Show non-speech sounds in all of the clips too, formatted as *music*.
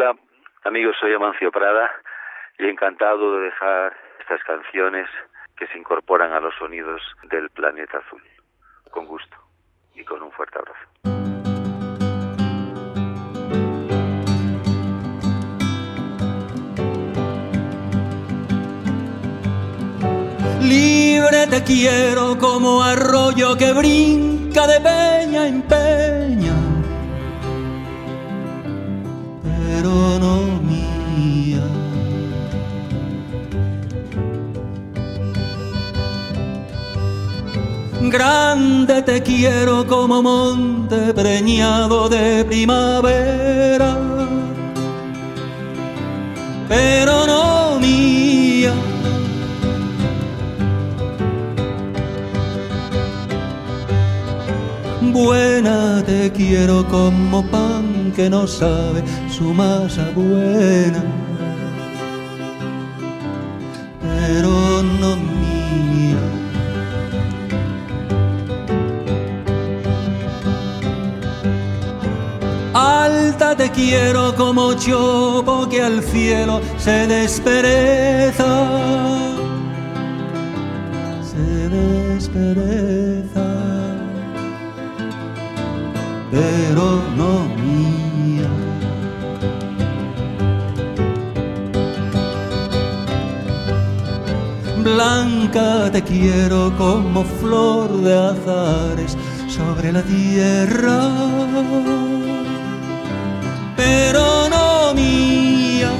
Hola, amigos, soy Amancio Prada y encantado de dejar estas canciones que se incorporan a los sonidos del planeta azul. Con gusto y con un fuerte abrazo. Libre te quiero como arroyo que brinca de peña en peña, Grande te quiero como monte preñado de primavera, pero no mía. Buena te quiero como pan que no sabe su masa buena, pero no mía. Alta te quiero como chopo que al cielo se despereza, se despereza. Pero no mía. Blanca te quiero como flor de azares sobre la tierra, pero no mía.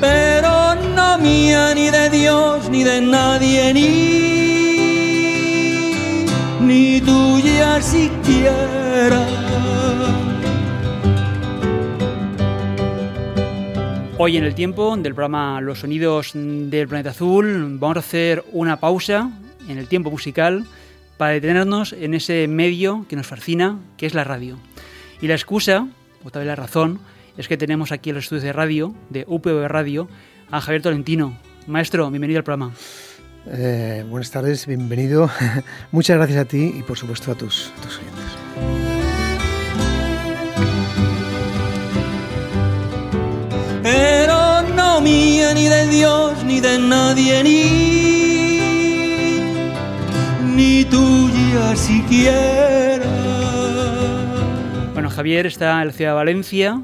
Pero no mía ni de Dios ni de nadie ni ni tuya siquiera. Hoy en el tiempo del programa Los Sonidos del Planeta Azul vamos a hacer una pausa en el tiempo musical para detenernos en ese medio que nos fascina, que es la radio. Y la excusa, o tal vez la razón, es que tenemos aquí en los estudios de radio, de UPV Radio, a Javier Tolentino. Maestro, bienvenido al programa. Eh, buenas tardes, bienvenido. *laughs* Muchas gracias a ti y por supuesto a tus, tus oyentes. Pero no mía ni de Dios ni de nadie ni ni tuya siquiera. Bueno, Javier está en la ciudad de Valencia,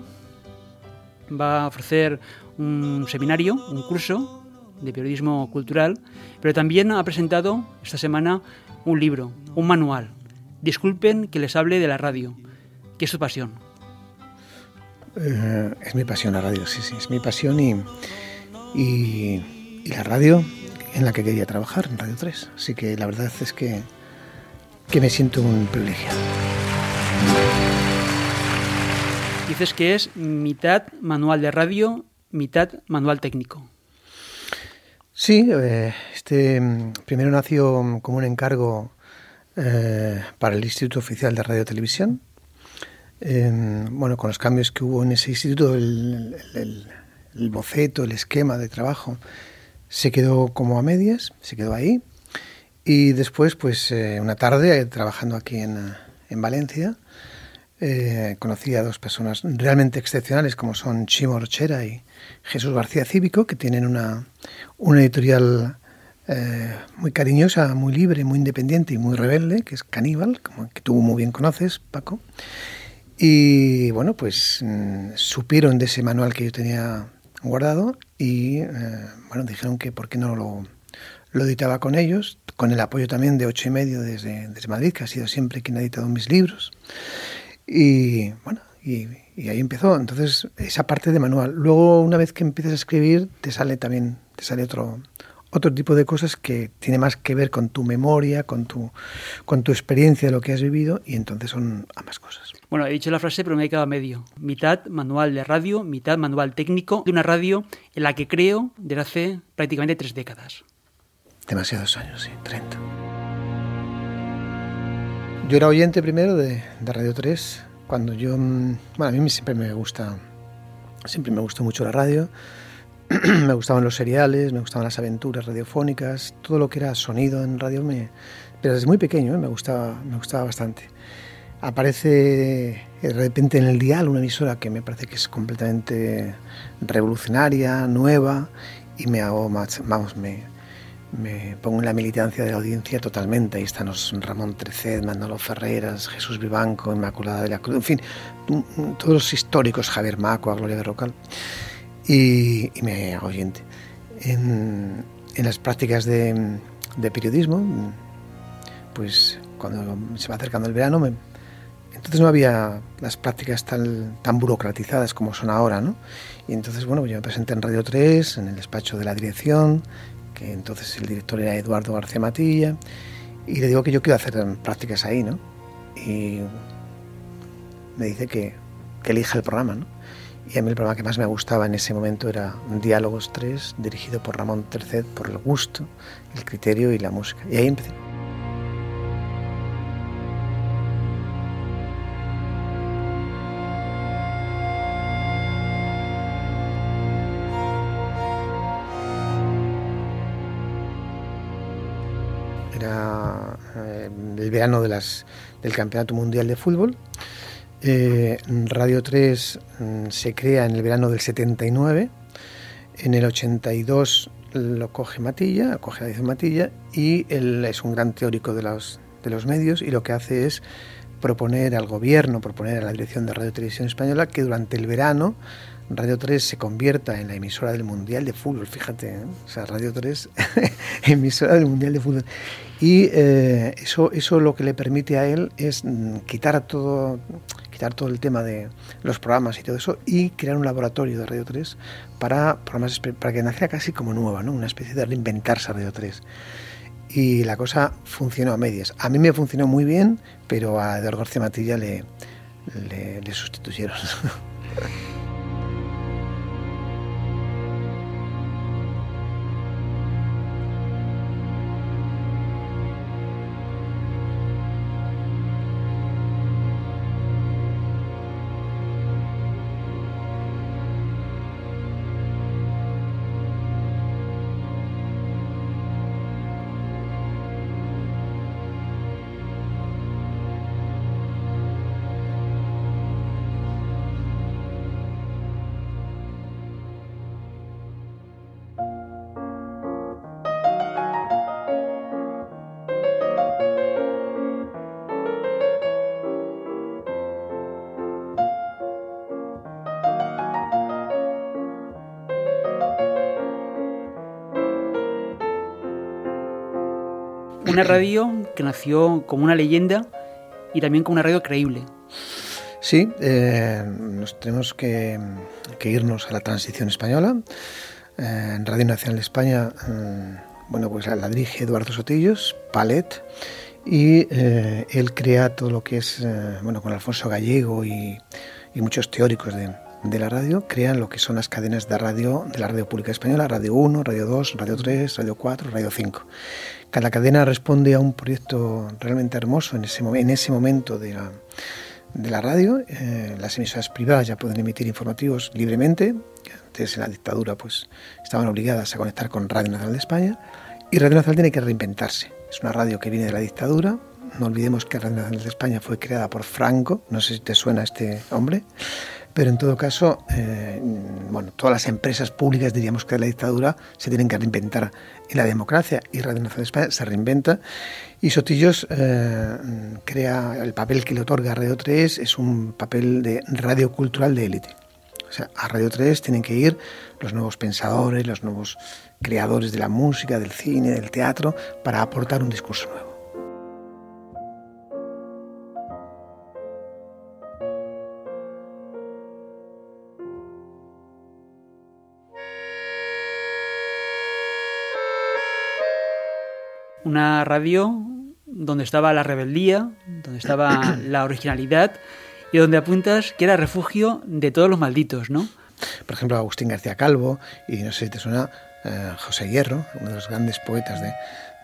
va a ofrecer un seminario, un curso de periodismo cultural, pero también ha presentado esta semana un libro, un manual. Disculpen que les hable de la radio. ¿Qué es su pasión? Eh, es mi pasión la radio, sí, sí, es mi pasión y, y, y, la radio en la que quería trabajar, en Radio 3. Así que la verdad es que, que me siento un privilegiado. Dices que es mitad manual de radio, mitad manual técnico. Sí, eh, este primero nació como un encargo eh, para el Instituto Oficial de Radio y Televisión. Eh, bueno, con los cambios que hubo en ese instituto, el, el, el, boceto, el esquema de trabajo se quedó como a medias, se quedó ahí. Y después, pues eh, una tarde, trabajando aquí en, en Valencia, eh, conocí a dos personas realmente excepcionales como son Chimo Rochera y Jesús García Cívico, que tienen una, una editorial eh, muy cariñosa, muy libre, muy independiente y muy rebelde, que es Caníbal, como que tú muy bien conoces, Paco. Y bueno, pues mmm, supieron de ese manual que yo tenía guardado y eh, bueno, dijeron que por qué no lo, lo editaba con ellos, con el apoyo también de ocho y medio desde, desde Madrid, que ha sido siempre quien ha editado mis libros. Y bueno, y, y, ahí empezó. Entonces, esa parte de manual. Luego, una vez que empiezas a escribir, te sale también, te sale otro, otro tipo de cosas que tiene más que ver con tu memoria, con tu, con tu experiencia de lo que has vivido, y entonces son ambas cosas. Bueno, he dicho la frase, pero me he quedado a medio. Mitad manual de radio, mitad manual técnico de una radio en la que creo desde hace prácticamente tres décadas. Demasiados años, sí, 30. Yo era oyente primero de, de, Radio 3, cuando yo, bueno, a mí siempre me gusta, siempre me gustó mucho la radio, *clears throat* me gustaban los seriales, me gustaban las aventuras radiofónicas, todo lo que era sonido en radio me, pero desde muy pequeño ¿eh? me, gustaba, me gustaba bastante. Aparece de repente en el dial una emisora que me parece que es completamente revolucionaria, nueva, y me hago más, vamos, me, me pongo en la militancia de la audiencia totalmente. Ahí están los Ramón Treced, Manolo Ferreras, Jesús Vivanco, Inmaculada de la Cruz, en fin, todos los históricos, Javier Maco, Gloria de Rocal, y, me hago oyente. En, en las prácticas de, periodismo, pues cuando se va acercando el verano, me, entonces no había las prácticas tan, tan burocratizadas como son ahora, ¿no? Y entonces, bueno, yo me presenté en Radio 3, en el despacho de la dirección, que entonces el director era Eduardo García Matilla, y le digo que yo quiero hacer prácticas ahí, ¿no? Y me dice que, que elija el programa, ¿no? Y a mí el programa que más me gustaba en ese momento era Diálogos 3, dirigido por Ramón Terced, por el gusto, el criterio y la música. Y ahí empecé. el verano de las, del Campeonato Mundial de Fútbol. Eh, Radio 3 mm, se crea en el verano del 79. En el 82 lo coge Matilla, coge la edición Matilla, y él es un gran teórico de los, de los medios y lo que hace es proponer al gobierno, proponer a la dirección de Radio Televisión Española que durante el verano Radio 3 se convierta en la emisora del Mundial de Fútbol, fíjate, ¿eh? o sea, Radio 3, *laughs* emisora del Mundial de Fútbol. Y eh, eso, eso lo que le permite a él es mm, quitar todo, quitar todo el tema de los programas y todo eso y crear un laboratorio de Radio 3 para, programas, para que naciera casi como nueva, ¿no? una especie de reinventarse Radio 3 y la cosa funcionó a medias. A mí me funcionó muy bien, pero a Eduardo García Matilla le, le, le sustituyeron. *laughs* Una radio que nació como una leyenda y también como una radio creíble. Sí, eh, nos tenemos que, irnos a la transición española. Eh, en Radio Nacional de España, eh, bueno, pues la dirige Eduardo Sotillos, Palet, y él crea todo lo que es, bueno, con Alfonso Gallego y, y muchos teóricos de, de la radio crean lo que son las cadenas de radio de la radio pública española, Radio 1, Radio 2, Radio 3, Radio 4, Radio 5. Cada cadena responde a un proyecto realmente hermoso en ese, en ese momento de la, de la radio. Eh, las emisoras privadas ya pueden emitir informativos libremente, antes en la dictadura pues estaban obligadas a conectar con Radio Nacional de España y Radio Nacional tiene que reinventarse. Es una radio que viene de la dictadura, no olvidemos que Radio Nacional de España fue creada por Franco, no sé si te suena este hombre, pero en todo caso, eh, bueno, todas las empresas públicas, diríamos que de la dictadura, se tienen que reinventar en la democracia y Radio Nacional de España se reinventa. Y Sotillos eh, crea el papel que le otorga Radio 3, es un papel de radio cultural de élite. O sea, a Radio 3 tienen que ir los nuevos pensadores, los nuevos creadores de la música, del cine, del teatro, para aportar un discurso nuevo. Una radio donde estaba la rebeldía, donde estaba *coughs* la originalidad y donde apuntas que era refugio de todos los malditos, ¿no? Por ejemplo, Agustín García Calvo y no sé si te suena eh, José Hierro, uno de los grandes poetas de,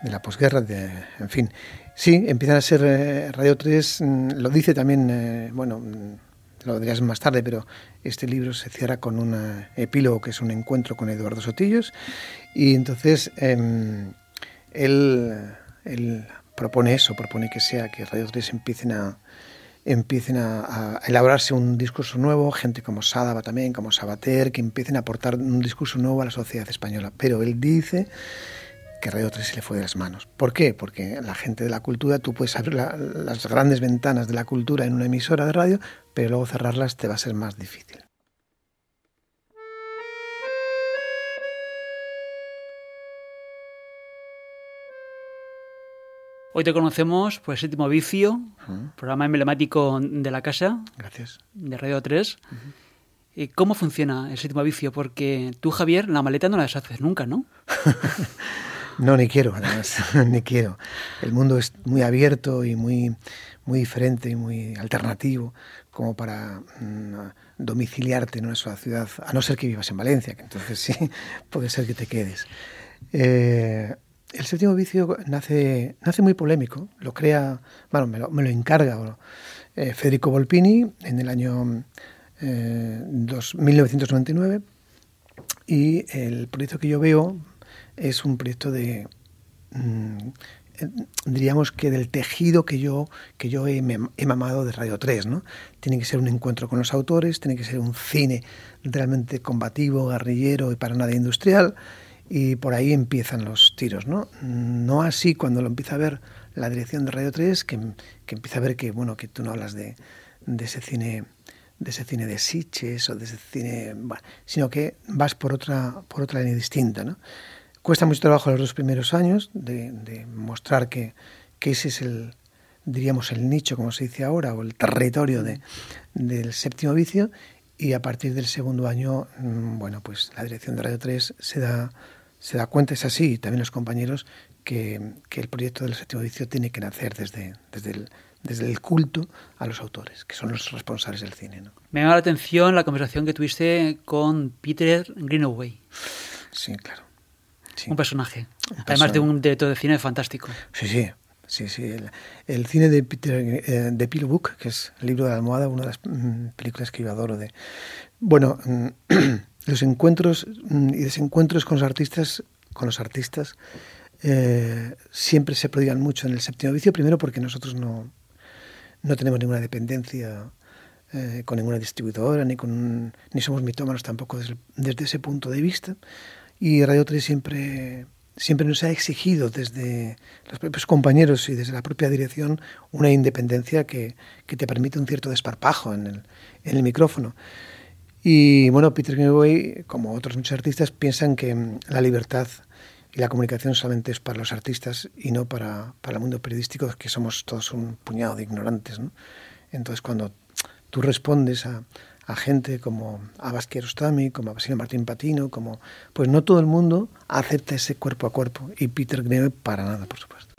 la posguerra, de, en fin. Sí, empiezan a ser eh, Radio 3, mm, lo dice también, eh, bueno, mm, lo dirías más tarde, pero este libro se cierra con un epílogo que es un encuentro con Eduardo Sotillos y entonces él, propone eso, propone que sea que Radio 3 empiecen a empiecen a, elaborarse un discurso nuevo, gente como Sadaba también, como Sabater, que empiecen a aportar un discurso nuevo a la sociedad española. Pero él dice que Radio 3 se le fue de las manos. ¿Por qué? Porque la gente de la cultura, tú puedes abrir las grandes ventanas de la cultura en una emisora de radio, pero luego cerrarlas te va a ser más difícil. Hoy te conocemos por el séptimo vicio, programa emblemático de la casa. Gracias. De Radio 3. ¿Y ¿Cómo funciona el séptimo vicio? Porque tú, Javier, la maleta no la deshaces nunca, ¿no? *laughs* no, ni quiero, además, *laughs* ni quiero. El mundo es muy abierto y muy, muy diferente y muy alternativo como para mm, domiciliarte en una sola ciudad, a no ser que vivas en Valencia, que entonces sí, *laughs* puede ser que te quedes. Eh, el séptimo vicio nace, nace muy polémico, lo crea, bueno, me lo, me lo encarga eh, Federico Volpini en el año eh, 1999 y el proyecto que yo veo es un proyecto de, mm, eh, diríamos que del tejido que yo, que yo he, mamado de Radio 3, ¿no? Tiene que ser un encuentro con los autores, tiene que ser un cine realmente combativo, guerrillero y para nada industrial, y por ahí empiezan los tiros, ¿no? No así cuando lo empieza a ver la dirección de Radio 3, que, que empieza a ver que, bueno, que tú no hablas de, de ese cine de ese cine de Sitges o de ese cine, bueno, sino que vas por otra, por otra línea distinta, ¿no? Cuesta mucho trabajo los dos primeros años de, de mostrar que, que, ese es el, diríamos, el nicho, como se dice ahora, o el territorio de, del séptimo vicio, y a partir del segundo año, mm, bueno, pues la dirección de Radio 3 se da se da cuenta, es así, y también los compañeros, que, que, el proyecto del séptimo vicio tiene que nacer desde, desde, el, desde el culto a los autores, que son los responsables del cine. ¿no? Me llama la atención la conversación que tuviste con Peter Greenaway. Sí, claro. Sí. Un personaje, un además de un director de cine fantástico. Sí, sí. Sí, sí. El, el cine de Peter eh, de Pillow Book, que es el libro de la almohada, una de las mm, películas que yo adoro. De, bueno, *clears throat* los encuentros mm, y desencuentros con los artistas, con los artistas eh, siempre se prodigan mucho en el séptimo vicio, primero porque nosotros no, no tenemos ninguna dependencia eh, con ninguna distribuidora, ni, con, ni somos mitómanos tampoco desde, desde, ese punto de vista. Y Radio 3 siempre, siempre nos ha exigido desde los propios compañeros y desde la propia dirección una independencia que, que te permite un cierto desparpajo en el, en el micrófono. Y bueno, Peter Greenaway, como otros muchos artistas, piensan que mm, la libertad y la comunicación solamente es para los artistas y no para, para el mundo periodístico, que somos todos un puñado de ignorantes. ¿no? Entonces, cuando tú respondes a, a gente como Abbas Kiarostami, como Basilio Martín Patino, como pues no todo el mundo acepta ese cuerpo a cuerpo y Peter Greenaway para nada, por supuesto.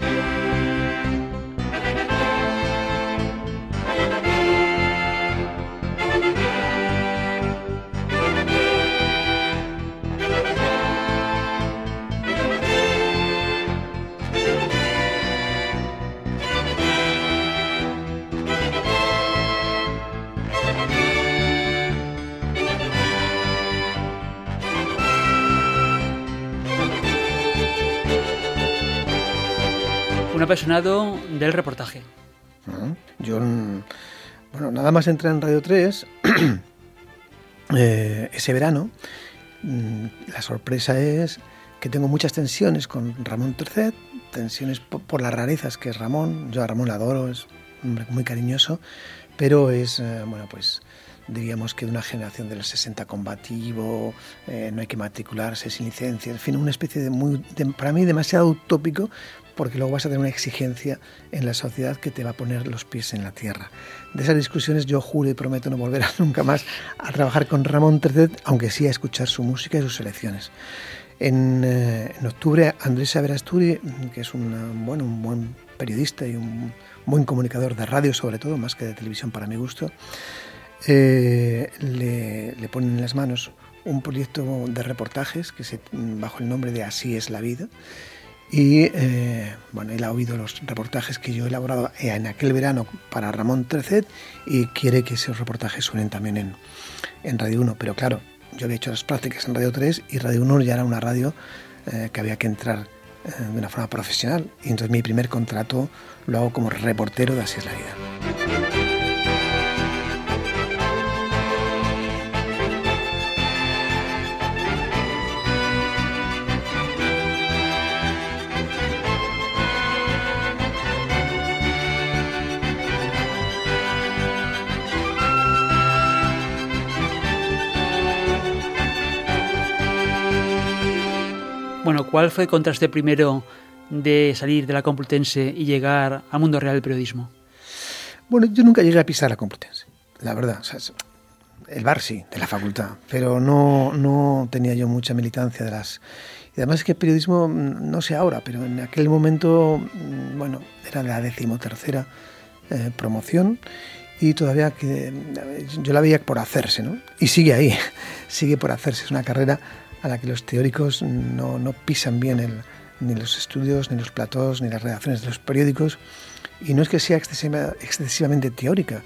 Apasionado del reportaje. Yo, bueno, nada más entré en Radio 3 *clears throat* eh, ese verano. Mm, la sorpresa es que tengo muchas tensiones con Ramón Tercet, tensiones por, por, las rarezas que es Ramón. Yo a Ramón la adoro, es un hombre muy cariñoso, pero es, eh, bueno, pues diríamos que de una generación de los 60 combativo, eh, no hay que matricularse sin licencia, en fin, una especie de muy, de, para mí demasiado utópico porque luego vas a tener una exigencia en la sociedad que te va a poner los pies en la tierra. De esas discusiones yo juro y prometo no volver a *laughs* nunca más a trabajar con Ramón Tercet, aunque sí a escuchar su música y sus selecciones. En, eh, en octubre, Andrés Saberasturi, que es un, bueno, un buen periodista y un buen comunicador de radio sobre todo, más que de televisión para mi gusto, eh, le, le ponen en las manos un proyecto de reportajes que se, bajo el nombre de Así es la vida, y eh, bueno, él ha oído los reportajes que yo he elaborado en aquel verano para Ramón Tercet y quiere que esos reportajes suenen también en, en Radio 1. Pero claro, yo había hecho las prácticas en Radio 3 y Radio 1 ya era una radio eh, que había que entrar eh, de una forma profesional. Y entonces mi primer contrato lo hago como reportero de Así es la vida. ¿Cuál fue el contraste primero de salir de la Complutense y llegar al mundo real del periodismo? Bueno, yo nunca llegué a pisar la Complutense, la verdad. el bar sí, de la facultad, pero no, no tenía yo mucha militancia de las... Y además es que el periodismo, mm, no sé ahora, pero en aquel momento, mm, bueno, era la decimotercera eh, promoción y todavía que yo la veía por hacerse, ¿no? Y sigue ahí, *laughs* sigue por hacerse. Es una carrera a la que los teóricos no, no pisan bien ni los estudios, ni los platós, ni las redacciones de los periódicos. Y no es que sea excesivamente teórica.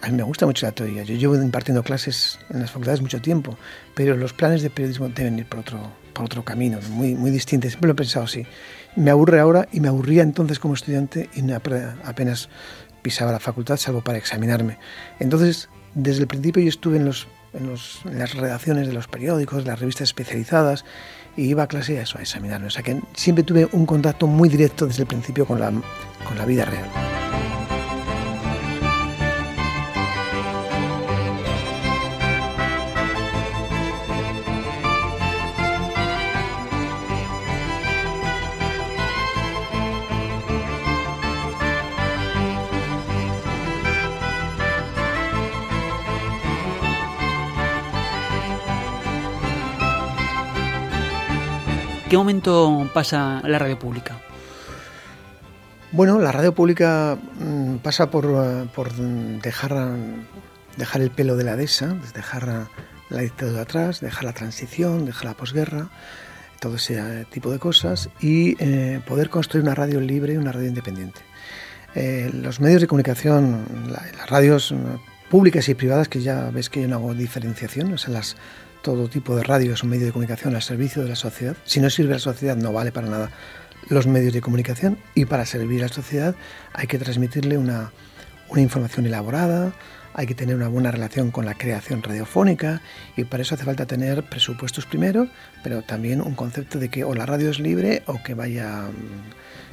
A mí me gusta mucho la teoría. Yo llevo impartiendo clases en las facultades mucho tiempo, pero los planes de periodismo deben ir por otro, por otro camino, muy, muy distinto. Siempre lo he pensado así. Me aburre ahora y me aburría entonces como estudiante y apenas pisaba la facultad, salvo para examinarme. Entonces, desde el principio yo estuve en los en, las redacciones de los periódicos, las revistas especializadas, y iba a clase a eso, a examinarme. O sea que siempre tuve un contacto muy directo desde el principio con la, con la vida real. ¿Qué momento pasa la radio pública? Bueno, la radio pública mm, pasa por, eh, por dejar, dejar el pelo de la dehesa, dejar la dictadura atrás, dejar la transición, dejar la posguerra, todo ese tipo de cosas y eh, poder construir una radio libre y una radio independiente. Eh, los medios de comunicación, las radios públicas y privadas, que ya ves que yo no hago diferenciación, o sea, las, todo tipo de radio es un medio de comunicación al servicio de la sociedad. Si no sirve a la sociedad no vale para nada los medios de comunicación y para servir a la sociedad hay que transmitirle una, información elaborada, hay que tener una buena relación con la creación radiofónica y para eso hace falta tener presupuestos primero, pero también un concepto de que o la radio es libre o que vaya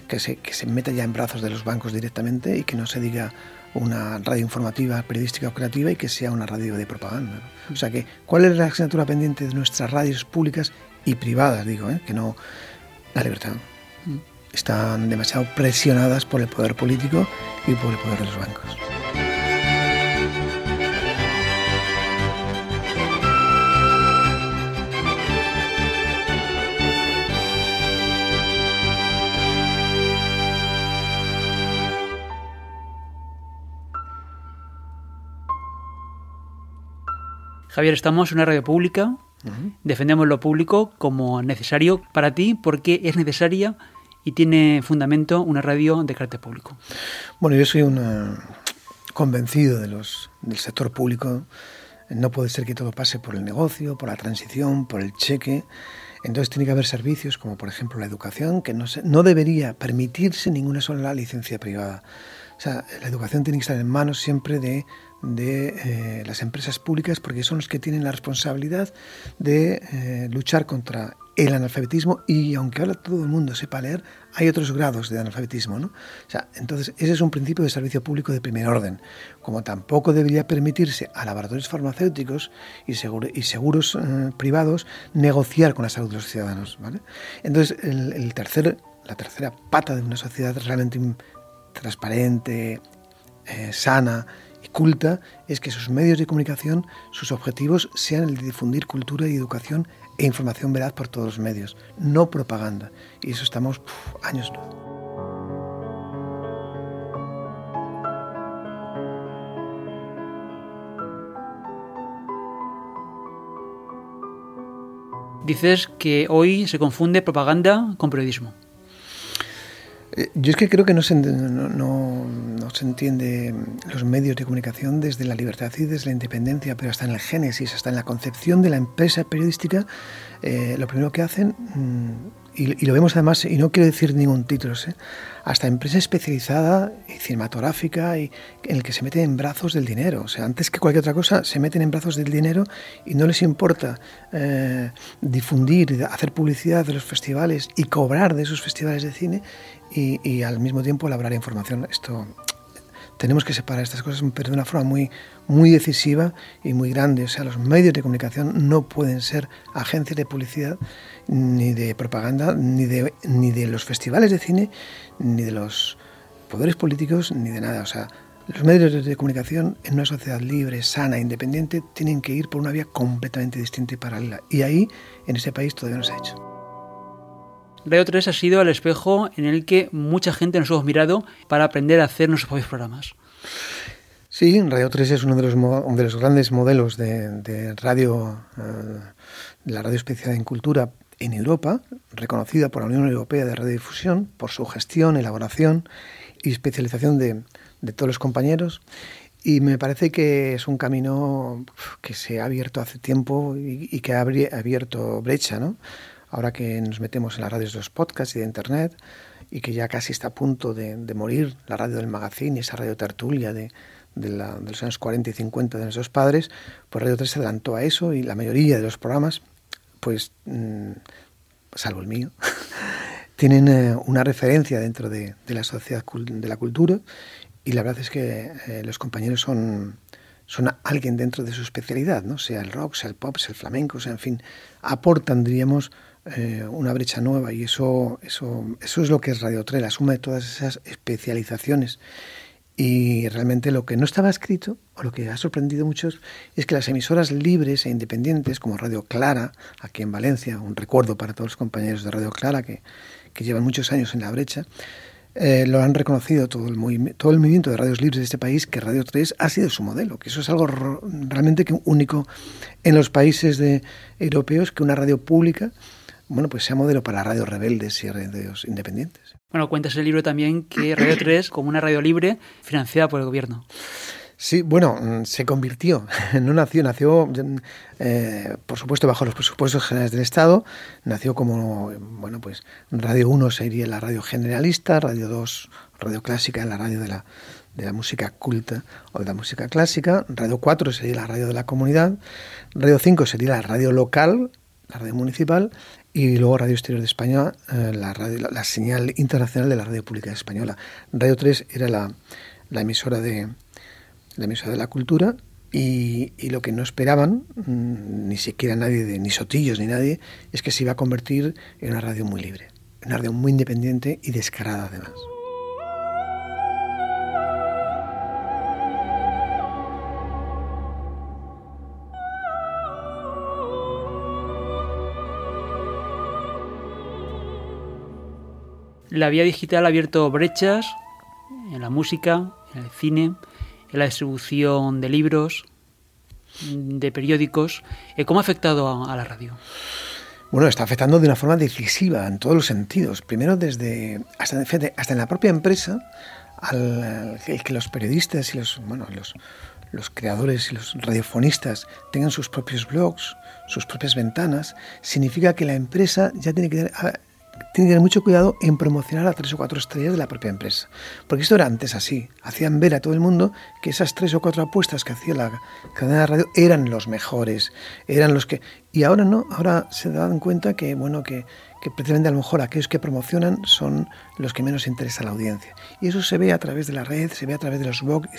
que se, que se meta ya en brazos de los bancos directamente y que no se diga una radio informativa, periodística o creativa y que sea una radio de propaganda. O sea que, ¿cuál es la asignatura pendiente de nuestras radios públicas y privadas? Digo, ¿eh? que no la libertad. Están demasiado presionadas por el poder político y por el poder de los bancos. Javier, estamos en una radio pública, defendemos lo público como necesario para ti, porque es necesaria y tiene fundamento una radio de carácter público. Bueno, yo soy un eh, convencido de los, del sector público. No puede ser que todo pase por el negocio, por la transición, por el cheque. Entonces tiene que haber servicios como por ejemplo la educación, que no, se, no debería permitirse ninguna sola licencia privada. O sea, la educación tiene que estar en manos siempre de de eh, las empresas públicas porque son los que tienen la responsabilidad de eh, luchar contra el analfabetismo y aunque ahora todo el mundo sepa leer, hay otros grados de analfabetismo. ¿no? Entonces, ese es un principio de servicio público de primer orden, como tampoco debería permitirse a laboratorios farmacéuticos y, y seguros eh, privados negociar con la salud de los ciudadanos. ¿vale? Entonces, el, tercer, la tercera pata de una sociedad realmente transparente, sana, culta es que sus medios de comunicación, sus objetivos sean el de difundir cultura y educación e información veraz por todos los medios, no propaganda. Y eso estamos años. Dices que hoy se confunde propaganda con periodismo. Eh, yo es que creo que no se, no, se entiende los medios de comunicación desde la libertad y desde la independencia, pero hasta en el génesis, hasta en la concepción de la empresa periodística, eh, lo primero que hacen, mm, y, lo vemos además, y no quiero decir ningún título, ¿eh? hasta empresa especializada y cinematográfica y en el que se meten en brazos del dinero. O sea, antes que cualquier otra cosa, se meten en brazos del dinero y no les importa difundir, hacer publicidad de los festivales y cobrar de esos festivales de cine y, al mismo tiempo elaborar información. Esto tenemos que separar estas cosas, pero de una forma muy, muy decisiva y muy grande. O sea, los medios de comunicación no pueden ser agencias de publicidad, ni de propaganda, ni de, ni de los festivales de cine, ni de los poderes políticos, ni de nada. O sea, los medios de comunicación en una sociedad libre, sana, independiente, tienen que ir por una vía completamente distinta y paralela. Y ahí, en ese país, todavía no se ha hecho. Radio 3 ha sido el espejo en el que mucha gente nos hemos mirado para aprender a hacer nuestros propios programas. Sí, Radio 3 es uno de los, de los grandes modelos de, radio, eh, la radio especial en cultura en Europa, reconocida por la Unión Europea de Radiodifusión por su gestión, elaboración y especialización de, todos los compañeros. Y me parece que es un camino que se ha abierto hace tiempo y que ha abierto brecha, ¿no? Ahora que nos metemos en las radios de los podcasts y de Internet, y que ya casi está a punto de, morir la radio del magazine, esa radio tertulia de, los años 40 y 50 de nuestros padres, pues Radio 3 se adelantó a eso y la mayoría de los programas, pues, mm, salvo el mío, *laughs* tienen eh, una referencia dentro de, la sociedad de la cultura y la verdad es que eh, los compañeros son, son alguien dentro de su especialidad, ¿no? sea el rock, sea el pop, sea el flamenco, sea, en fin, aportan, diríamos, eh, una brecha nueva y eso, eso, eso es lo que es Radio 3, la suma de todas esas especializaciones. Y realmente lo que no estaba escrito, o lo que ha sorprendido a muchos, es que las emisoras libres e independientes, como Radio Clara, aquí en Valencia, un recuerdo para todos los compañeros de Radio Clara que, que llevan muchos años en la brecha, eh, lo han reconocido todo el, todo el movimiento de radios libres de este país, que Radio 3 ha sido su modelo, que eso es algo realmente único en los países de, europeos, que una radio pública bueno, pues sea modelo para radios rebeldes y radios independientes. Bueno, cuentas en el libro también que Radio 3 como una radio libre financiada por el gobierno. Sí, bueno, mm, se convirtió, *laughs* no nació, nació, eh, por supuesto, bajo los presupuestos generales del Estado, nació como, bueno, pues Radio 1 sería la radio generalista, Radio 2, Radio Clásica, la radio de la, de la música culta o de la música clásica, Radio 4 sería la radio de la comunidad, Radio 5 sería la radio local, la radio municipal, y luego Radio Exterior de España, eh, la, radio, la, señal internacional de la radio pública española. Radio 3 era la, emisora de la emisora de la cultura y, lo que no esperaban, mm, ni siquiera nadie, ni Sotillos ni nadie, es que se iba a convertir en una radio muy libre, una radio muy independiente y descarada además. La vía digital ha abierto brechas en la música, en el cine, en la distribución de libros, de periódicos. Eh, ¿Cómo ha afectado a, la radio? Bueno, está afectando de una forma decisiva en todos los sentidos. Primero, desde hasta, en la propia empresa, al, que los periodistas y los, bueno, los, los creadores y los radiofonistas tengan sus propios blogs, sus propias ventanas, significa que la empresa ya tiene que tiene que tener mucho cuidado en promocionar a tres o cuatro estrellas de la propia empresa. Porque esto era antes así. Hacían ver a todo el mundo que esas tres o cuatro apuestas que hacía la cadena de radio eran los mejores, eran los que... Y ahora no, ahora se dan cuenta que, bueno, que, que precisamente a lo mejor aquellos que promocionan son los que menos interesa a la audiencia. Y eso se ve a través de la red, se ve a través de los blogs,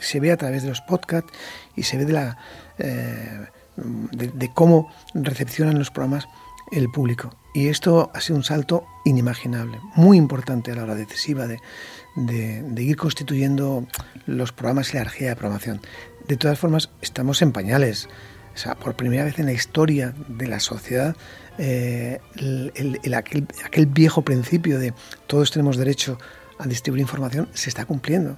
se ve a través de los podcasts y se ve de la... Eh, de cómo recepcionan los programas el público. Y esto ha sido un salto inimaginable, muy importante a la hora decisiva de, de, ir constituyendo los programas y la energía de programación. De todas formas, estamos en pañales. O sea, por primera vez en la historia de la sociedad, eh, el, aquel, aquel viejo principio de todos tenemos derecho a distribuir información se está cumpliendo.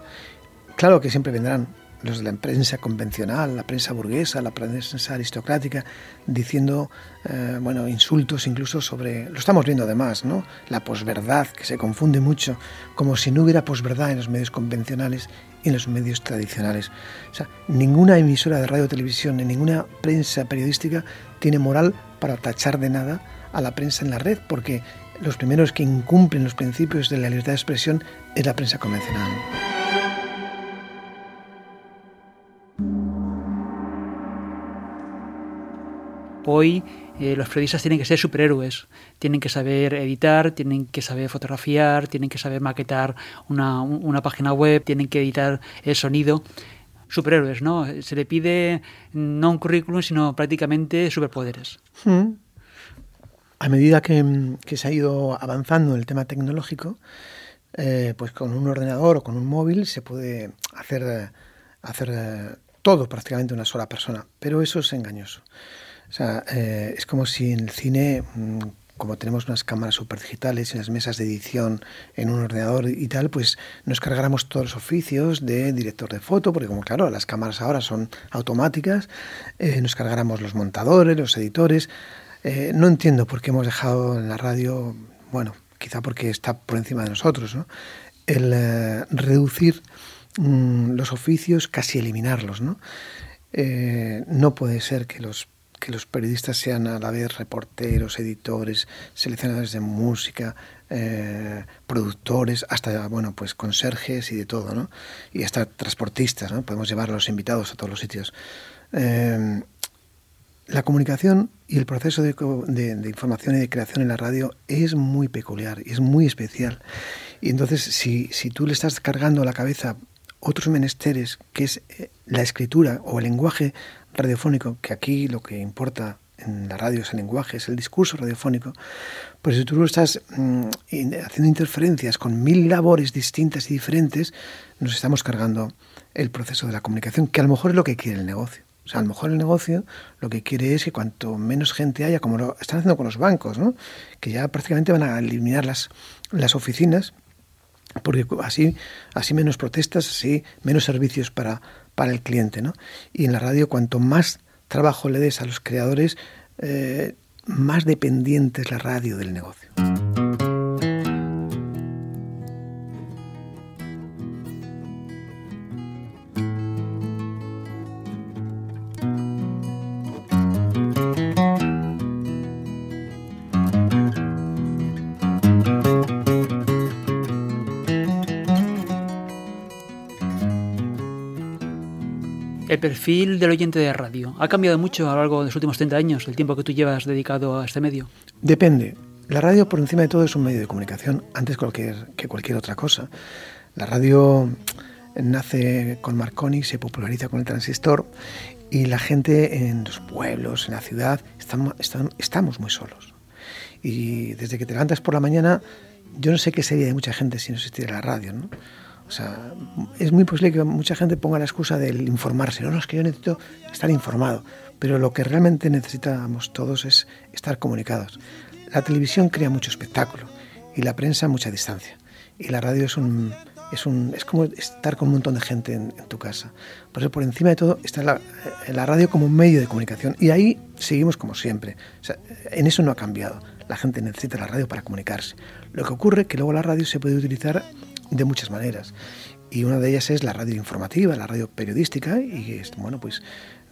Claro que siempre vendrán los de la prensa convencional, la prensa burguesa, la prensa aristocrática, diciendo eh, bueno, insultos incluso sobre, lo estamos viendo además, ¿no? la posverdad, que se confunde mucho, como si no hubiera posverdad en los medios convencionales y en los medios tradicionales. O sea, ninguna emisora de radio televisión, ni ninguna prensa periodística tiene moral para tachar de nada a la prensa en la red, porque los primeros que incumplen los principios de la libertad de expresión es la prensa convencional. Hoy eh, los periodistas tienen que ser superhéroes, tienen que saber editar, tienen que saber fotografiar, tienen que saber maquetar una, una página web, tienen que editar el sonido superhéroes, ¿no? Se le pide no un currículum, sino prácticamente superpoderes. Hmm. A medida que, se ha ido avanzando en el tema tecnológico, eh, pues con un ordenador o con un móvil se puede hacer, hacer eh, todo prácticamente una sola persona, pero eso es engañoso. O sea, eh, es como si en el cine mm, como tenemos unas cámaras super digitales y las mesas de edición en un ordenador y tal, pues nos cargáramos todos los oficios de director de foto, porque como claro, las cámaras ahora son automáticas, eh, nos cargáramos los montadores, los editores. Eh, no entiendo por qué hemos dejado en la radio, bueno, quizá porque está por encima de nosotros, ¿no? el eh, reducir mm, los oficios, casi eliminarlos. ¿no? no puede ser que los que los periodistas sean a la vez reporteros, editores, seleccionadores de música, eh, productores, hasta bueno pues conserjes y de todo, ¿no? Y hasta transportistas, ¿no? Podemos llevar a los invitados a todos los sitios. Eh, la comunicación y el proceso de, información y de creación en la radio es muy peculiar y es muy especial. Y entonces, si, si tú le estás cargando la cabeza otros menesteres, que es eh, la escritura o el lenguaje radiofónico, que aquí lo que importa en la radio es el lenguaje, es el discurso radiofónico, pues si tú estás mm, haciendo interferencias con mil labores distintas y diferentes, nos estamos cargando el proceso de la comunicación, que a lo mejor es lo que quiere el negocio. O sea, a lo mejor el negocio lo que quiere es que cuanto menos gente haya, como lo están haciendo con los bancos, ¿no? que ya prácticamente van a eliminar las, las oficinas, porque así, así menos protestas, así menos servicios para, para el cliente. ¿no? Y en la radio, cuanto más trabajo le des a los creadores, eh, más dependiente es la radio del negocio. Perfil del oyente de radio ha cambiado mucho a lo largo de los últimos 30 años, el tiempo que tú llevas dedicado a este medio? Depende. La radio, por encima de todo, es un medio de comunicación antes que cualquier otra cosa. La radio nace con Marconi, se populariza con el transistor y la gente en los pueblos, en la ciudad, estamos, estamos muy solos. Y desde que te levantas por la mañana, yo no sé qué sería de mucha gente si no existiera la radio, ¿no? O sea, es muy posible que mucha gente ponga la excusa del informarse. No, no, es que yo necesito estar informado. Pero lo que realmente necesitamos todos es estar comunicados. La televisión crea mucho espectáculo y la prensa mucha distancia. Y la radio es un, es, un, es como estar con un montón de gente en, tu casa. Por eso, por encima de todo, está la, eh, la, radio como medio de comunicación. Y ahí seguimos como siempre. O sea, en eso no ha cambiado. La gente necesita la radio para comunicarse. Lo que ocurre es que luego la radio se puede utilizar de muchas maneras. Y una de ellas es la radio informativa, la radio periodística, y bueno, pues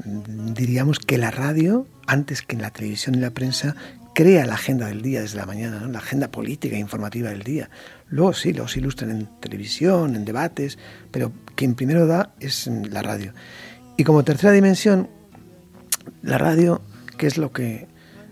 diríamos que la radio, antes que en la televisión y la prensa, crea la agenda del día desde la mañana, la agenda política e informativa del día. Luego sí, los ilustran en televisión, en debates, pero quien primero da es la radio. Y como tercera dimensión, la radio, que es lo que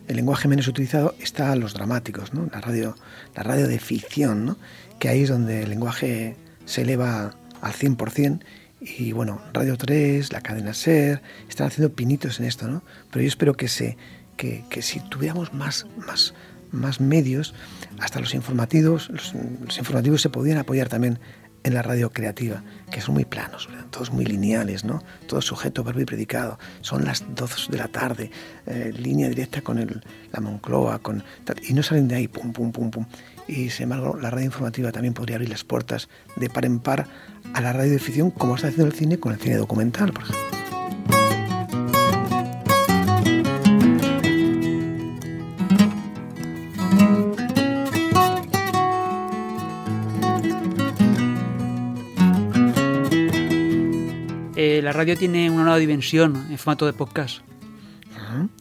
el lenguaje menos utilizado, está los dramáticos, ¿no? la, radio, la radio de ficción, ¿no? Que ahí es donde el lenguaje se eleva al 100%. Y bueno, Radio 3, la cadena SER, están haciendo pinitos en esto, ¿no? Pero yo espero que, se, que, que si tuviéramos más, más, más medios, hasta los informativos, los, informativos se podían apoyar también en la radio creativa, que son muy planos, todos muy lineales, ¿no? Todo sujeto, verbo y predicado. Son las 12 de la tarde, eh, línea directa con el, la Moncloa, con, y no salen de ahí, pum, pum, pum, pum y sin embargo la radio informativa también podría abrir las puertas de par en par a la radio de ficción como está haciendo el cine con el cine documental, por ejemplo. Eh, la radio tiene una nueva dimensión en formato de podcast.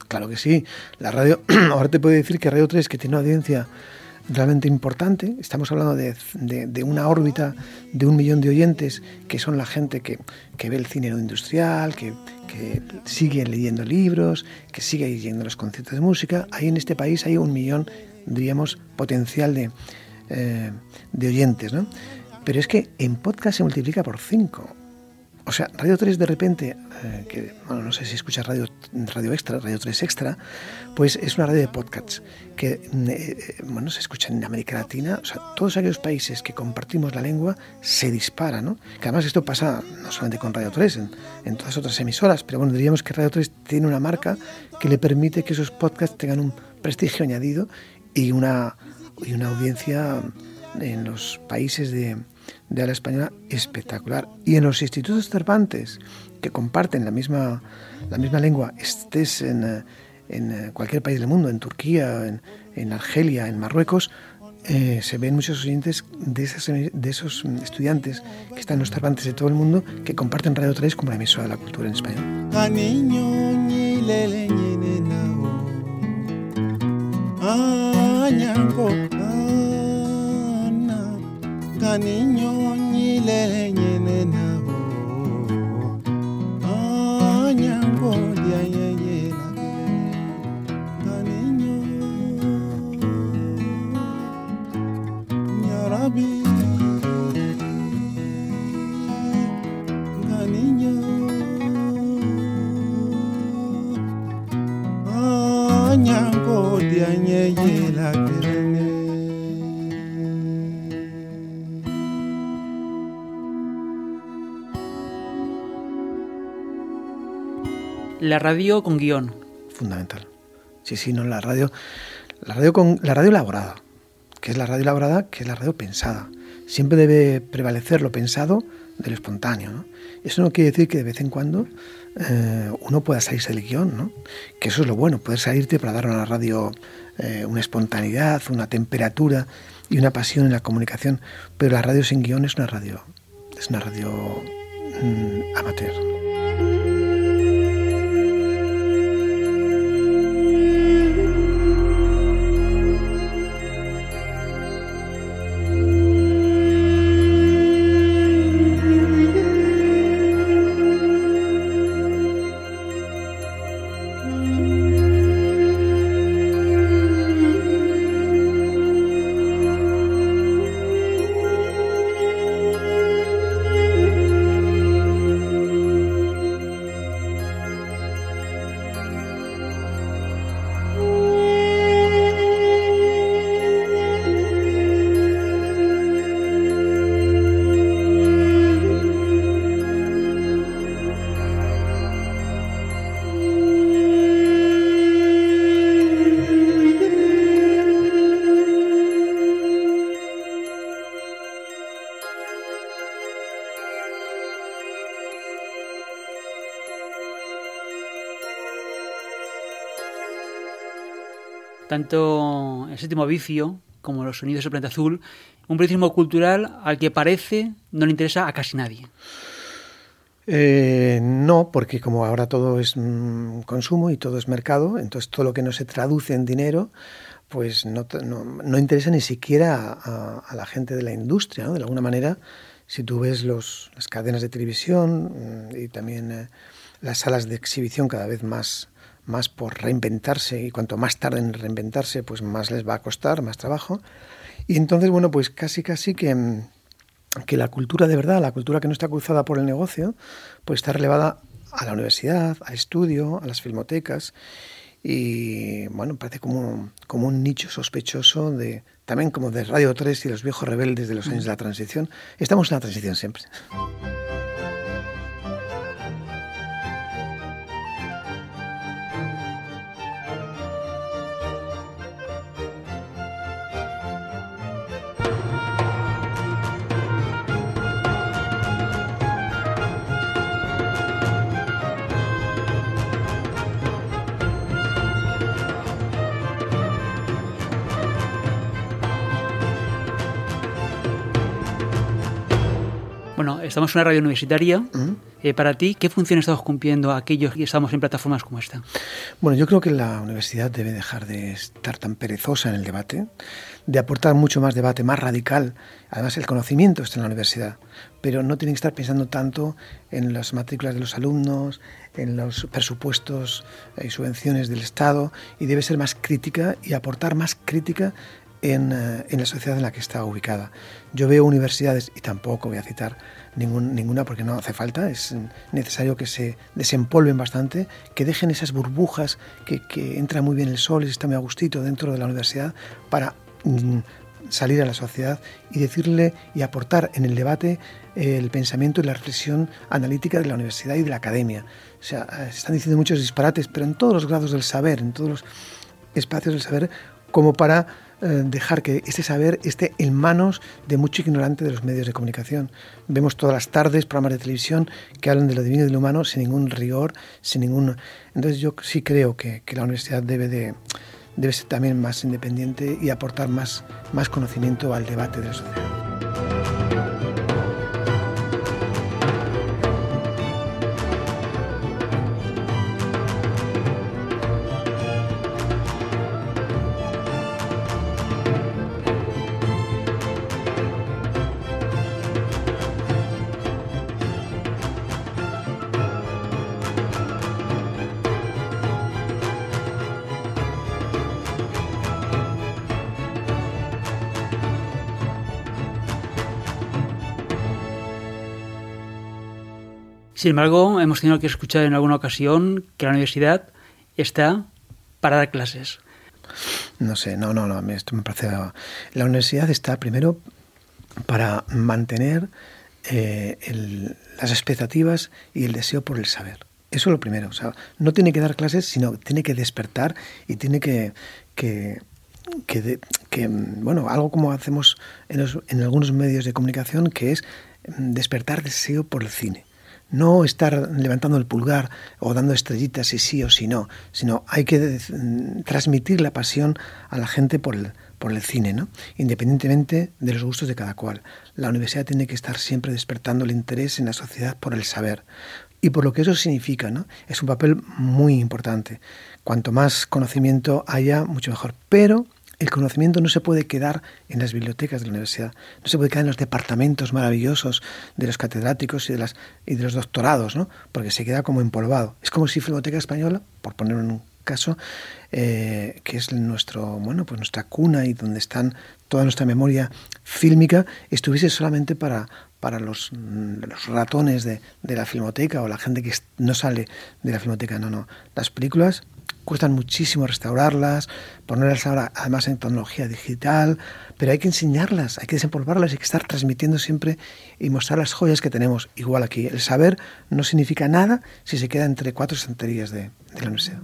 Claro que sí. La radio, *clears throat* ahora te puedo decir que Radio 3, que tiene una audiencia realmente importante. Estamos hablando de, de, una órbita de un millón de oyentes que son la gente que, que ve el cine industrial, que, que, sigue leyendo libros, que sigue yendo los conciertos de música. Ahí en este país hay un millón, diríamos, potencial de, eh, de oyentes. ¿no? Pero es que en podcast se multiplica por cinco. O sea, Radio 3 de repente, eh, que no sé si escuchas radio, radio Extra, Radio 3 Extra, pues es una radio de podcasts que mm, eh, bueno, se escucha en América Latina. O sea, todos aquellos países que compartimos la lengua se disparan, ¿no? Que además esto pasa no solamente con Radio 3, en, en todas otras emisoras, pero bueno, diríamos que Radio 3 tiene una marca que le permite que esos podcasts tengan un prestigio añadido y una, y una audiencia en los países de, de habla española espectacular. Y en los institutos Cervantes, que comparten la misma, la misma lengua, estés en, eh, en eh, cualquier país del mundo, en Turquía, en, en Argelia, en Marruecos, eh, se ven muchos oyentes de, esas, de esos estudiantes que están en los Cervantes de todo el mundo que comparten Radio 3 como la emisora de la cultura en español. ka ninyoonyile nyene nabo. Anyango lyayeyelage kaninyo nyarabi. Kaninyo anyango lyayeyelage La radio con guion. Fundamental. Sí, sí, no, la radio, la radio con la radio elaborada, que es la radio elaborada, que es la radio pensada. Siempre debe prevalecer lo pensado de lo espontáneo. Eso no quiere decir que de vez en cuando eh, uno pueda salirse del guion, ¿no? que eso es lo bueno, poder salirte para dar a la radio eh, una espontaneidad, una temperatura y una pasión en la comunicación. Pero la radio sin guion es una radio, es una radio mm, amateur. Séptimo vicio como los sonidos del planeta azul, un periodismo cultural al que parece no le interesa a casi nadie. Eh, no, porque como ahora todo es mm, consumo y todo es mercado, entonces todo lo que no se traduce en dinero, pues no, no, interesa ni siquiera a, la gente de la industria. De alguna manera, si tú ves los, las cadenas de televisión mm, y también eh, las salas de exhibición cada vez más más por reinventarse y cuanto más tarde en reinventarse, pues más les va a costar, más trabajo. Y entonces, bueno, pues casi casi que, que la cultura de verdad, la cultura que no está cruzada por el negocio, pues está relevada a la universidad, al estudio, a las filmotecas y bueno, parece como, como un nicho sospechoso de también como de Radio 3 y los viejos rebeldes de los años de la transición. Estamos en la transición siempre. Estamos en una radio universitaria Eh, para ti, ¿qué función estamos cumpliendo aquellos que estamos en plataformas como esta? Bueno, yo creo que la universidad debe dejar de estar tan perezosa en el debate, de aportar mucho más debate, más radical. Además, el conocimiento está en la universidad, pero no tienen que estar pensando tanto en las matrículas de los alumnos, en los presupuestos y subvenciones del Estado, y debe ser más crítica y aportar más crítica en, eh, en, la sociedad en la que está ubicada. Yo veo universidades, y tampoco voy a citar ningún, ninguna porque no hace falta, es necesario que se desempolven bastante, que dejen esas burbujas, que, que entra muy bien el sol y está muy a gustito dentro de la universidad para mm, salir a la sociedad y decirle y aportar en el debate eh, el pensamiento y la reflexión analítica de la universidad y de la academia. O sea, se están diciendo muchos disparates, pero en todos los grados del saber, en todos los espacios del saber, como para eh, dejar que este saber esté en manos de mucho ignorante de los medios de comunicación. Vemos todas las tardes programas de televisión que hablan de lo divino y de lo humano sin ningún rigor, sin ningún... Entonces yo sí creo que, que la universidad debe de debe ser también más independiente y aportar más, más conocimiento al debate de la sociedad. Sin embargo, hemos tenido que escuchar en alguna ocasión que la universidad está para dar clases. No sé, no, no, no, esto me parece... La universidad está primero para mantener eh, las expectativas y el deseo por el saber. Eso es lo primero. O sea, no tiene que dar clases, sino tiene que despertar y tiene que, que, que, que bueno, algo como hacemos en, los, en algunos medios de comunicación, que es despertar deseo por el cine no estar levantando el pulgar o dando estrellitas si sí o si no, sino hay que transmitir la pasión a la gente por el, por el cine, ¿no? independientemente de los gustos de cada cual. La universidad tiene que estar siempre despertando el interés en la sociedad por el saber y por lo que eso significa. ¿no? Es un papel muy importante. Cuanto más conocimiento haya, mucho mejor. Pero el conocimiento no se puede quedar en las bibliotecas de la universidad, no se puede quedar en los departamentos maravillosos de los catedráticos y de, las, y de los doctorados, ¿no? porque se queda como empolvado. Es como si Filmoteca Española, por poner un caso, eh, que es nuestro, bueno, pues nuestra cuna y donde están toda nuestra memoria fílmica, estuviese solamente para, para los, los ratones de, de, la filmoteca o la gente que no sale de la filmoteca. No, no. Las películas cuestan muchísimo restaurarlas, ponerlas ahora además en tecnología digital, pero hay que enseñarlas, hay que desempolvarlas, hay que estar transmitiendo siempre y mostrar las joyas que tenemos. Igual aquí, el saber no significa nada si se queda entre cuatro estanterías de, de la universidad.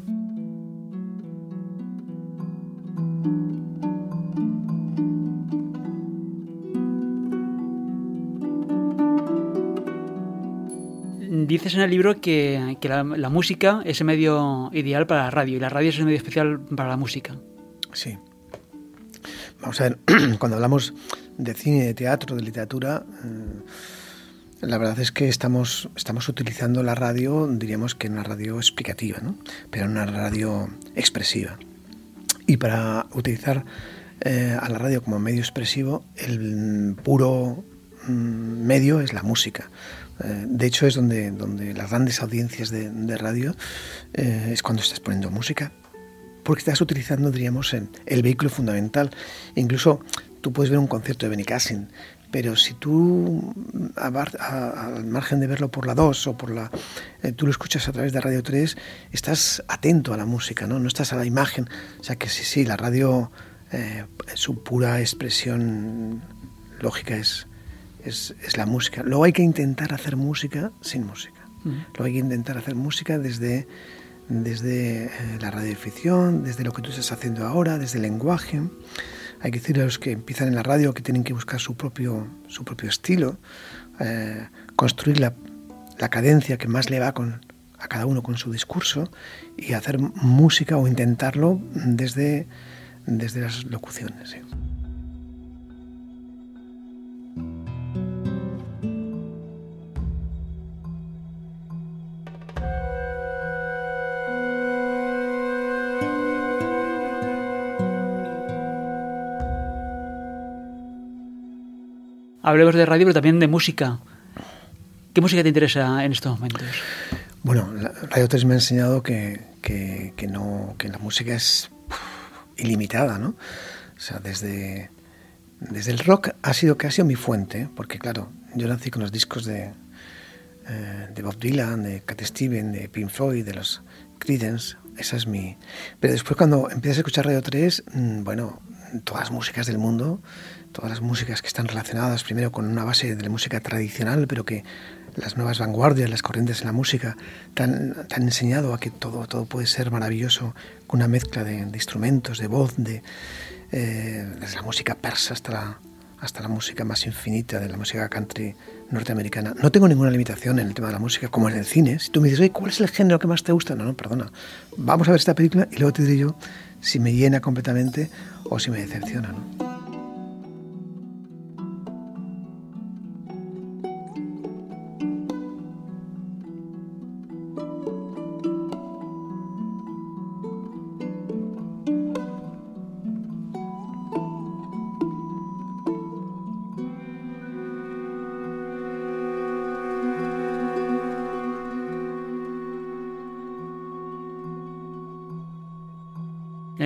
Dices en el libro que, que la, música es el medio ideal para la radio y la radio es el medio especial para la música. Sí. Vamos a ver, *clears throat* cuando hablamos de cine, de teatro, de literatura, eh, la verdad es que estamos, estamos utilizando la radio, diríamos que en una radio explicativa, ¿no? pero en una radio expresiva. Y para utilizar eh, a la radio como medio expresivo, el puro mm, medio es la música. Eh, de hecho, es donde, donde las grandes audiencias de, radio eh, es cuando estás poniendo música, porque estás utilizando, diríamos, el, el vehículo fundamental. Incluso tú puedes ver un concierto de Benny Cassin, pero si tú, al margen de verlo por la 2 o por la... Eh, tú lo escuchas a través de Radio 3, estás atento a la música, ¿no? No estás a la imagen. O sea que sí, sí, la radio, su pura expresión lógica es, es, es, la música. Luego hay que intentar hacer música sin música. Uh -huh. Luego hay que intentar hacer música desde, desde eh, la radioficción, desde lo que tú estás haciendo ahora, desde el lenguaje. Hay que decir a los que empiezan en la radio que tienen que buscar su propio, su propio estilo, eh, construir la, la, cadencia que más le va con, a cada uno con su discurso y hacer música o intentarlo desde, desde las locuciones. ¿sí? Hablemos de radio, pero también de música. ¿Qué música te interesa en estos momentos? Bueno, Radio 3 me ha enseñado que, que, no, que la música es ilimitada, ¿no? O sea, desde, desde el rock ha sido casi mi fuente, porque claro, yo nací con los discos de, eh, de Bob Dylan, de Cat Steven, de Pink Floyd, de los Creedence, esa es mi... Pero después cuando empiezas a escuchar Radio 3, mm, bueno, todas las músicas del mundo, todas las músicas que están relacionadas primero con una base de la música tradicional, pero que las nuevas vanguardias, las corrientes en la música, te han, enseñado a que todo, todo puede ser maravilloso con una mezcla de, instrumentos, de voz, de, eh, desde la música persa hasta la, hasta la música más infinita de la música country norteamericana. No tengo ninguna limitación en el tema de la música, como en el cine. Si tú me dices, ¿cuál es el género que más te gusta? No, no, perdona. Vamos a ver esta película y luego te diré yo si me llena completamente o si me decepciona. ¿no?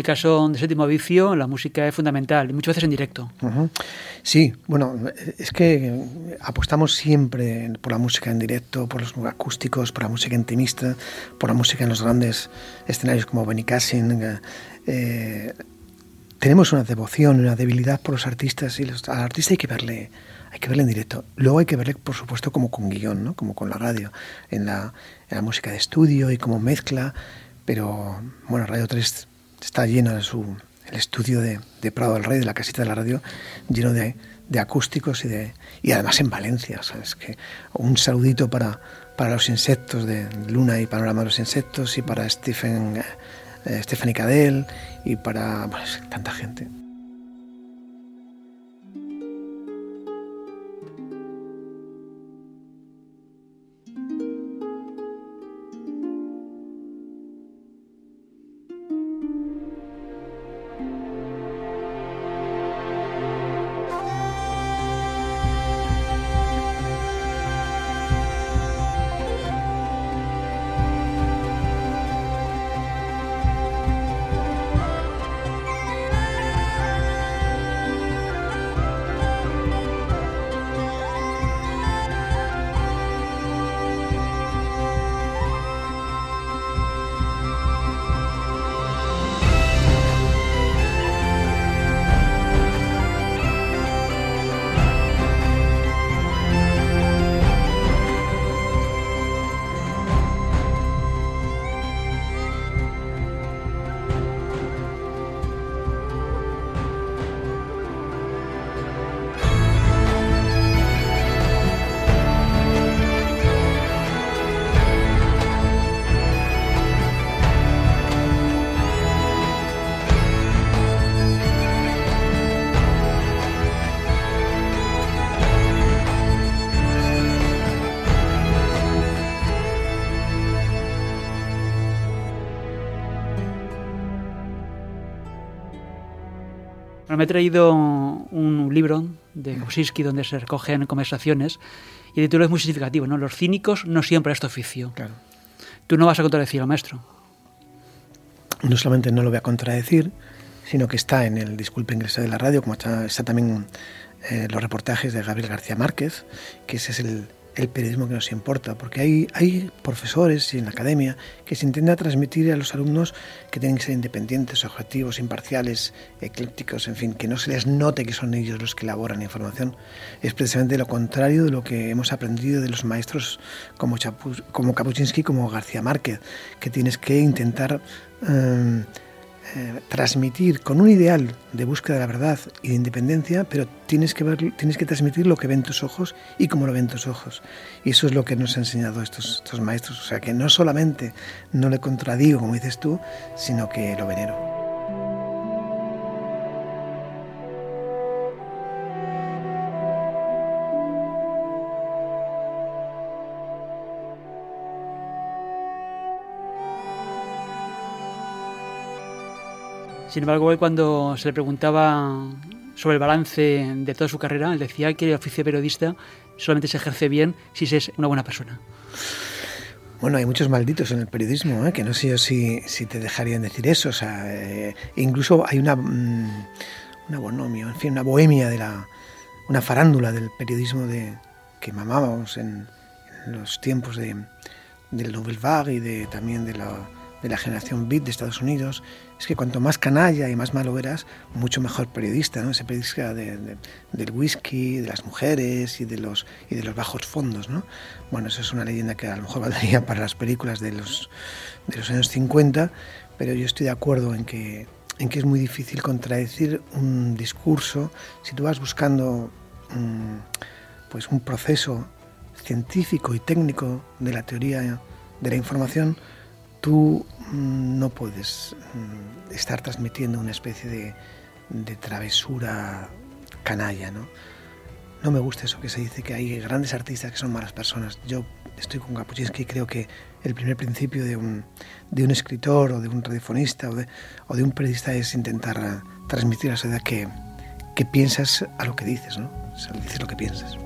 El caso de Séptimo Vicio, la música es fundamental y muchas veces en directo. Sí, bueno, es que apostamos siempre por la música en directo, por los acústicos, por la música intimista, por la música en los grandes escenarios como Benicassin. Eh, tenemos una devoción, una debilidad por los artistas y los, al artista hay que verle hay que verle en directo. Luego hay que verle, por supuesto, como con guion, ¿no? como con la radio, en la, en la música de estudio y como mezcla. Pero bueno, Radio 3 está lleno de su el estudio de, Prado del Rey, de la casita de la radio, lleno de, acústicos y de y además en Valencia, ¿sabes? Que un saludito para, para los insectos de Luna y Panorama de los Insectos y para Stephen, eh, Stephanie Cadell y para pues, tanta gente. Me he traído un libro de Kosinski donde se recogen conversaciones y el título es muy significativo, ¿no? Los cínicos no siempre a este oficio. Claro. Tú no vas a contradecir al maestro. No solamente no lo voy a contradecir, sino que está en el Disculpe Ingreso de la Radio, como está, también eh, los reportajes de Gabriel García Márquez, que ese es el, el periodismo que nos importa, porque hay, hay profesores en la academia que se intenta transmitir a los alumnos que tienen que ser independientes, objetivos, imparciales, eclépticos, en fin, que no se les note que son ellos los que elaboran información. Es precisamente lo contrario de lo que hemos aprendido de los maestros como, como Kapuczynski, como García Márquez, que tienes que intentar... Eh, eh, transmitir con un ideal de búsqueda de la verdad y de independencia, pero tienes que, ver, tienes que transmitir lo que ven tus ojos y cómo lo ven tus ojos. Y eso es lo que nos han enseñado estos, estos maestros. O sea, que no solamente no le contradigo, como dices tú, sino que lo venero. Sin embargo, cuando se le preguntaba sobre el balance de toda su carrera. Él decía que el oficio de periodista solamente se ejerce bien si se es una buena persona. Bueno, hay muchos malditos en el periodismo, ¿eh? que no sé yo si, te dejarían decir eso. O sea, eh, incluso hay una, mm, una bonomio, en fin, una bohemia de la, una farándula del periodismo de, que mamábamos en, los tiempos de, del Nouvelle Vague y de, también de la, de la generación beat de Estados Unidos, es que cuanto más canalla y más malo eras, mucho mejor periodista, ¿no? Ese periodista de, del whisky, de las mujeres y de los, y de los bajos fondos, ¿no? Bueno, eso es una leyenda que a lo mejor *laughs* valdría para las películas de los, de los años 50, pero yo estoy de acuerdo en que, en que es muy difícil contradecir un discurso si tú vas buscando pues un proceso científico y técnico de la teoría de la información, tú mm, no puedes mm, estar transmitiendo una especie de, de travesura canalla, ¿no? No me gusta eso que se dice que hay grandes artistas que son malas personas. Yo estoy con Kapuczynski y creo que el primer principio de un, de un escritor o de un radiofonista o de, o de un periodista es intentar transmitir a la sociedad que, que piensas a lo que dices, ¿no? O sea, dices lo que piensas.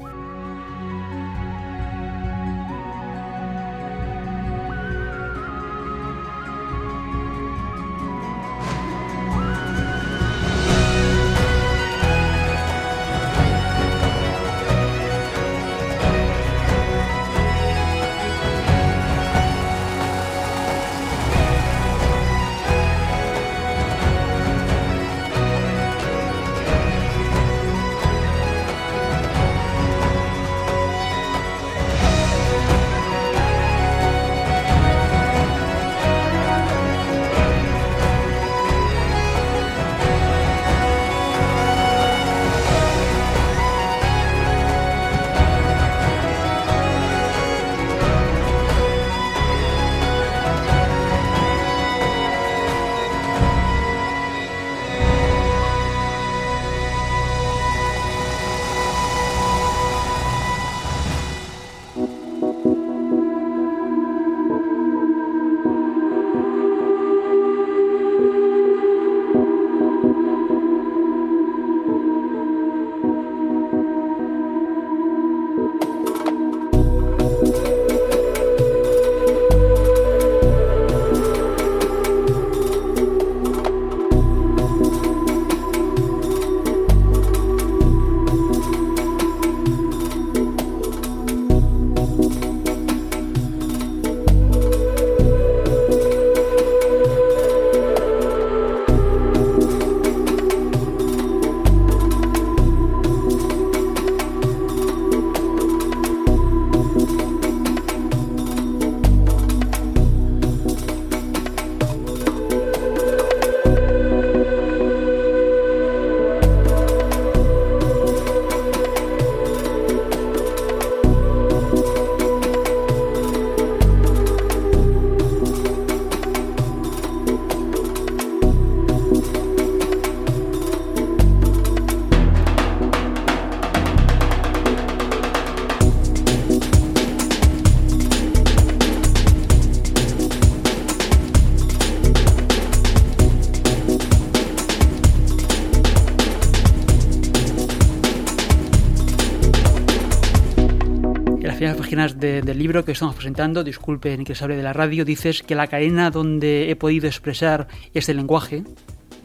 Del libro que estamos presentando, disculpen que se hable de la radio, dices que la cadena donde he podido expresar este lenguaje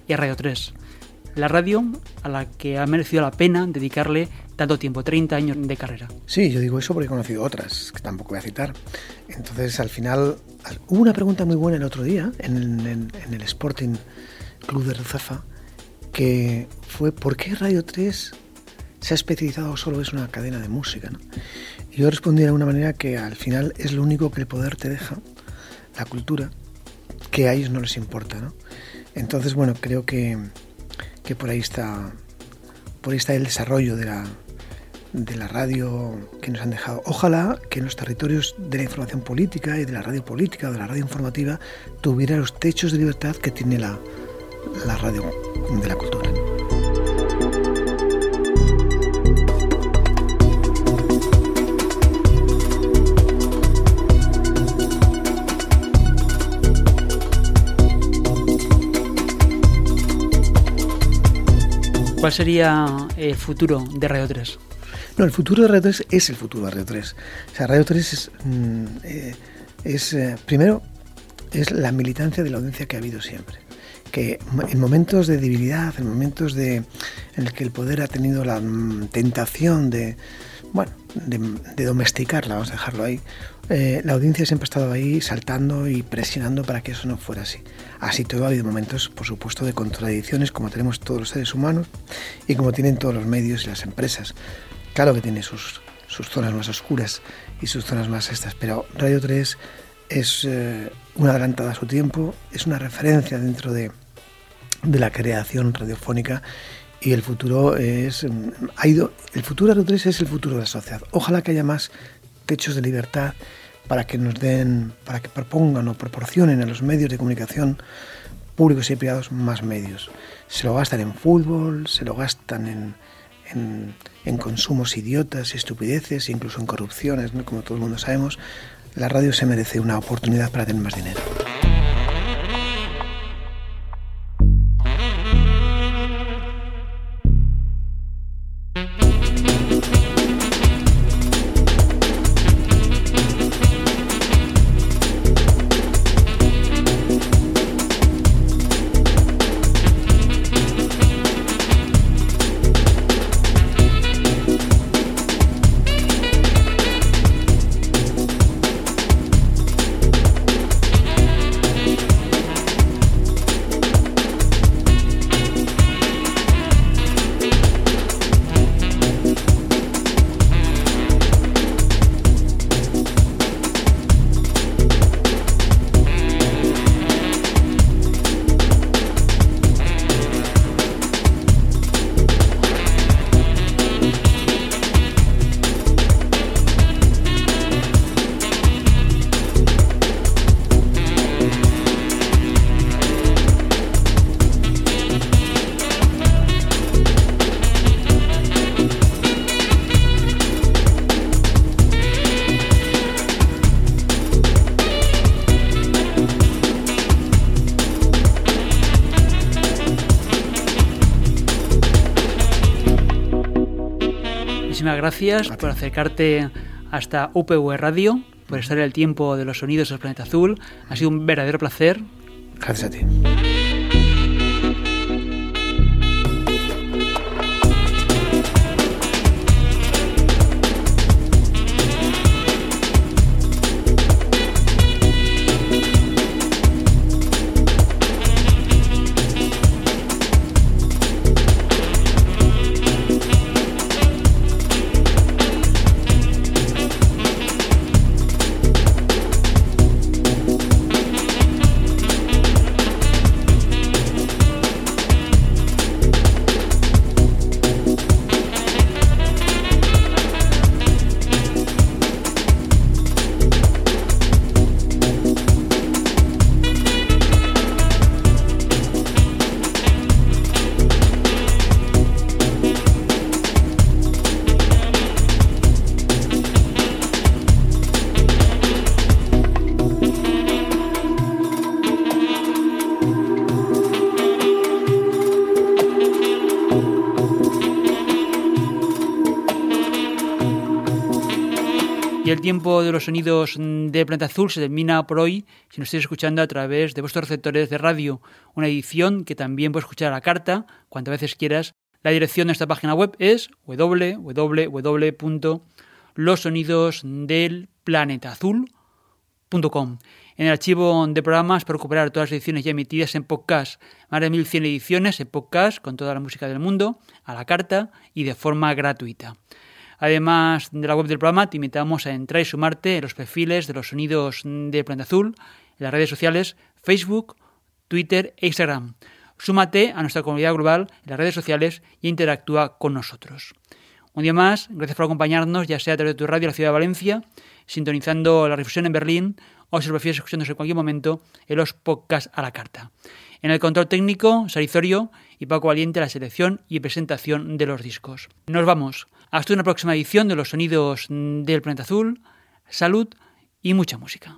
es Radio 3. La radio a la que ha merecido la pena dedicarle tanto tiempo, 30 años de carrera. Sí, yo digo eso porque he conocido otras, que tampoco voy a citar. Entonces, al final, hubo una pregunta muy buena el otro día en, el Sporting Club de Ruzafa, que fue ¿por qué Radio 3 se ha especializado solo es una cadena de música? Yo respondí de una manera que al final es lo único que el poder te deja, la cultura, que a ellos no les importa. ¿no? Entonces, bueno, creo que, que por ahí está por ahí está el desarrollo de la, de la radio que nos han dejado. Ojalá que en los territorios de la información política y de la radio política o de la radio informativa tuviera los techos de libertad que tiene la, la radio de la cultura. ¿Cuál sería el futuro de Radio 3? No, el futuro de Radio 3 es el futuro de Radio 3. O sea, Radio 3 es, mm, eh, es eh, primero, es la militancia de la audiencia que ha habido siempre. Que en momentos de debilidad, en momentos de, en el que el poder ha tenido la mm, tentación de, bueno, de, domesticarla, vamos a dejarlo ahí, eh, la audiencia siempre ha estado ahí saltando y presionando para que eso no fuera así. Así todo ha habido momentos, por supuesto, de contradicciones como tenemos todos los seres humanos y como tienen todos los medios y las empresas. Claro que tiene sus, zonas más oscuras y sus zonas más estas, pero Radio 3 es eh, una adelantada a su tiempo, es una referencia dentro de, de la creación radiofónica y el futuro es mm, ha ido el futuro de Radio 3 es el futuro de la sociedad. Ojalá que haya más techos de libertad para que nos den, para que propongan o proporcionen a los medios de comunicación públicos y privados más medios. Se lo gastan en fútbol, se lo gastan en, en, consumos idiotas estupideces, incluso en corrupciones, como todo el mundo sabemos. La radio se merece una oportunidad para tener más dinero. Gracias por acercarte hasta UPV Radio, por estar en el tiempo de los sonidos del planeta azul. Ha sido un verdadero placer. Gracias a ti. Tiempo de los sonidos de Planeta Azul se termina por hoy si nos estáis escuchando a través de vuestros receptores de radio. Una edición que también puedes escuchar a la carta cuantas veces quieras. La dirección de esta página web es www.losonidosdelplanetaazul.com. En el archivo de programas para recuperar todas las ediciones ya emitidas en podcast, más de 1100 ediciones en podcast con toda la música del mundo, a la carta y de forma gratuita. Además de la web del programa, te invitamos a entrar y sumarte en los perfiles de los sonidos de Planeta Azul, en las redes sociales Facebook, Twitter e Instagram. Súmate a nuestra comunidad global en las redes sociales y interactúa con nosotros. Un día más, gracias por acompañarnos, ya sea a través de tu radio en la ciudad de Valencia, sintonizando la difusión en Berlín o si lo prefieres escuchándonos en cualquier momento en los podcasts a la carta. En el control técnico, Sarizorio y Paco Valiente la selección y presentación de los discos. Nos vamos. Hasta una próxima edición de los sonidos del planeta azul. Salud y mucha música.